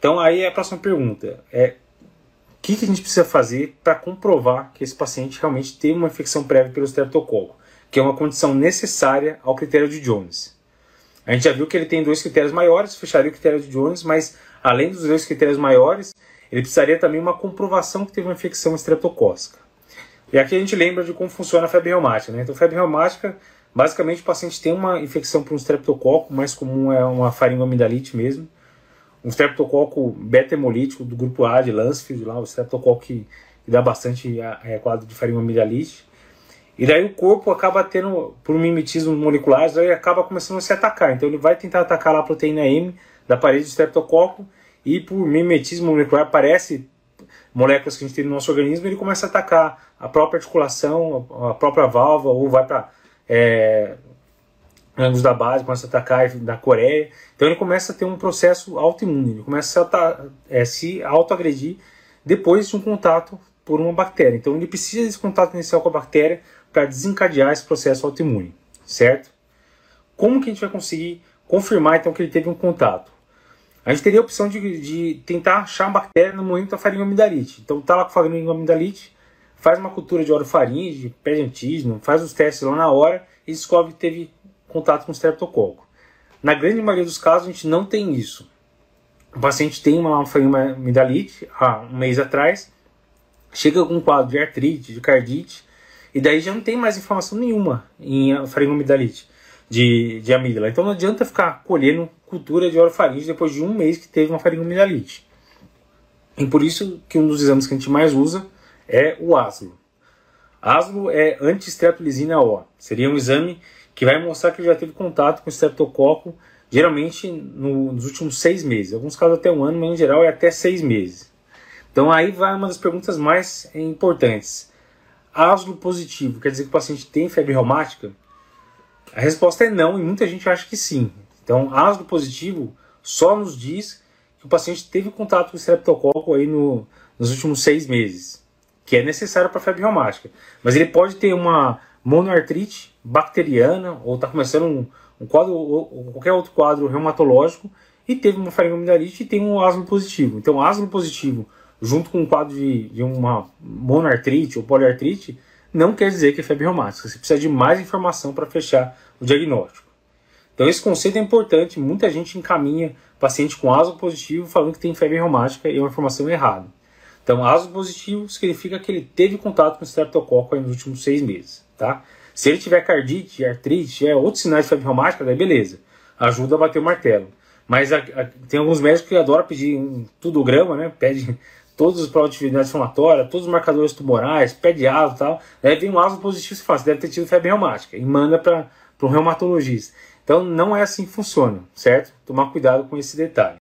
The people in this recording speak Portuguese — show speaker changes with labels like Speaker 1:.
Speaker 1: Então aí é a próxima pergunta é o que, que a gente precisa fazer para comprovar que esse paciente realmente teve uma infecção prévia pelo streptococo, que é uma condição necessária ao critério de Jones. A gente já viu que ele tem dois critérios maiores, fecharia o critério de Jones, mas além dos dois critérios maiores, ele precisaria também uma comprovação que teve uma infecção estreptocócica. E aqui a gente lembra de como funciona a febre reumática. Né? Então, febre reumática, basicamente o paciente tem uma infecção por um streptococo, mais comum é uma faringomidalite mesmo. Um streptococo beta-hemolítico do grupo A de Lansfield, lá, o streptococo que, que dá bastante é, quadro de faringomidalite. E daí o corpo acaba tendo, por mimetismo molecular, daí acaba começando a se atacar. Então ele vai tentar atacar lá a proteína M da parede do streptococo e por mimetismo molecular aparece moléculas que a gente tem no nosso organismo, ele começa a atacar a própria articulação, a própria válvula, ou vai para é, ângulos da base, começa a atacar da Coreia. Então ele começa a ter um processo autoimune, ele começa a é, se autoagredir depois de um contato por uma bactéria. Então ele precisa desse contato inicial com a bactéria para desencadear esse processo autoimune, certo? Como que a gente vai conseguir confirmar então que ele teve um contato? A gente teria a opção de, de tentar achar a bactéria no momento da faringomidalite. Então tá lá com faringomidalite, faz uma cultura de orofaringe, pede antígeno, faz os testes lá na hora e descobre que teve contato com o streptococo. Na grande maioria dos casos a gente não tem isso. O paciente tem uma faringomidalite há um mês atrás, chega com um quadro de artrite, de cardite, e daí já não tem mais informação nenhuma em faringomidalite de, de amígdala. Então não adianta ficar colhendo cultura de orofaringe depois de um mês que teve uma faringomidalite. E por isso que um dos exames que a gente mais usa é o ASLO. ASLO é anti-streptolizina O. Seria um exame que vai mostrar que ele já teve contato com o streptococo, geralmente no, nos últimos seis meses. Em alguns casos até um ano, mas em geral é até seis meses. Então aí vai uma das perguntas mais importantes. ASLO positivo, quer dizer que o paciente tem febre reumática? A resposta é não e muita gente acha que sim. Então, ácido positivo só nos diz que o paciente teve contato com o streptococo aí no, nos últimos seis meses, que é necessário para febre reumática. Mas ele pode ter uma monoartrite bacteriana ou está começando um, um, quadro ou qualquer outro quadro reumatológico e teve uma faringomidalite e tem um asno positivo. Então, asno positivo junto com um quadro de, de uma monoartrite ou poliartrite não quer dizer que é febre reumática. Você precisa de mais informação para fechar o diagnóstico. Então esse conceito é importante. Muita gente encaminha paciente com ASO positivo falando que tem febre reumática e é uma informação errada. Então ASO positivo significa que ele teve contato com o streptococo nos últimos seis meses. Tá? Se ele tiver cardite, artrite, é outros sinais de febre reumática, daí beleza. Ajuda a bater o martelo. Mas a, a, tem alguns médicos que adoram pedir um tudograma, né? Pede todas as provas de atividade inflamatória, todos os marcadores tumorais, pé de asma e tal. Aí vem um asma positivo e fala, você deve ter tido febre reumática. E manda para um reumatologista. Então não é assim que funciona, certo? Tomar cuidado com esse detalhe.